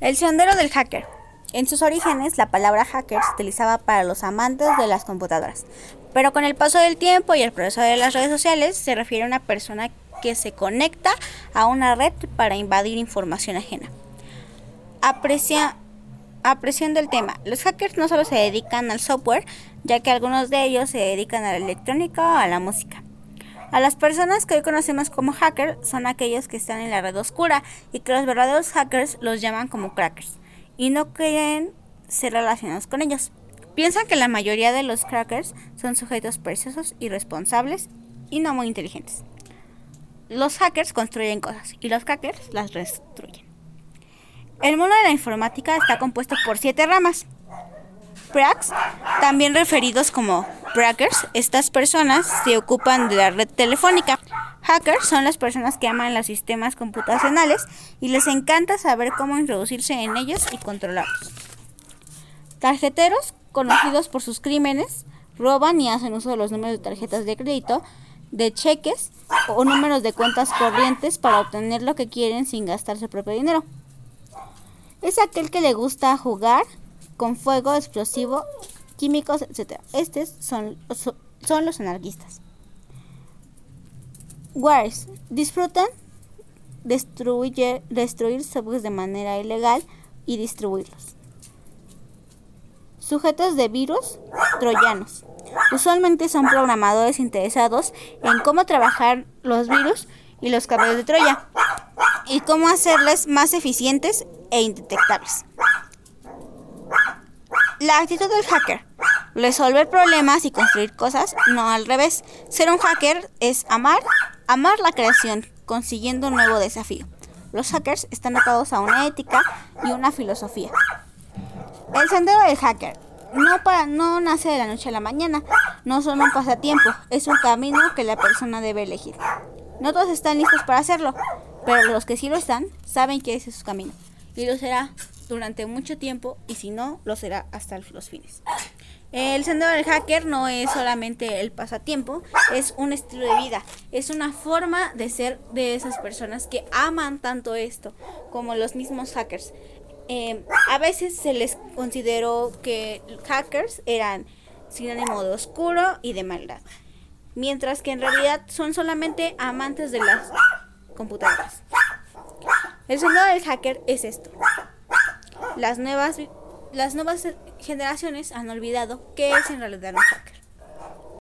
El sendero del hacker. En sus orígenes, la palabra hacker se utilizaba para los amantes de las computadoras, pero con el paso del tiempo y el progreso de las redes sociales se refiere a una persona que se conecta a una red para invadir información ajena. Aprecia, apreciando el tema, los hackers no solo se dedican al software, ya que algunos de ellos se dedican a la electrónica o a la música. A las personas que hoy conocemos como hackers son aquellos que están en la red oscura y que los verdaderos hackers los llaman como crackers y no quieren ser relacionados con ellos. Piensan que la mayoría de los crackers son sujetos preciosos, irresponsables y no muy inteligentes. Los hackers construyen cosas y los crackers las destruyen. El mundo de la informática está compuesto por siete ramas. Cracks, también referidos como crackers, estas personas se ocupan de la red telefónica. Hackers son las personas que aman los sistemas computacionales y les encanta saber cómo introducirse en ellos y controlarlos. Tarjeteros, conocidos por sus crímenes, roban y hacen uso de los números de tarjetas de crédito, de cheques o números de cuentas corrientes para obtener lo que quieren sin gastar su propio dinero. Es aquel que le gusta jugar con fuego explosivo, químicos, etc. Estos son, son los anarquistas. Wars disfrutan destruir, destruir de manera ilegal y distribuirlos. Sujetos de virus troyanos. Usualmente son programadores interesados en cómo trabajar los virus y los caballos de Troya y cómo hacerles más eficientes e indetectables. La actitud del hacker. Resolver problemas y construir cosas, no al revés. Ser un hacker es amar, amar la creación, consiguiendo un nuevo desafío. Los hackers están atados a una ética y una filosofía. El sendero del hacker no, para, no nace de la noche a la mañana, no son un pasatiempo, es un camino que la persona debe elegir. No todos están listos para hacerlo, pero los que sí lo están saben que ese es su camino y lo será durante mucho tiempo y si no, lo será hasta los fines. El sendero del hacker no es solamente el pasatiempo, es un estilo de vida, es una forma de ser de esas personas que aman tanto esto como los mismos hackers. Eh, a veces se les consideró que hackers eran sinónimo de oscuro y de maldad, mientras que en realidad son solamente amantes de las computadoras. El sendero del hacker es esto. Las nuevas, las nuevas generaciones han olvidado qué es en realidad un hacker.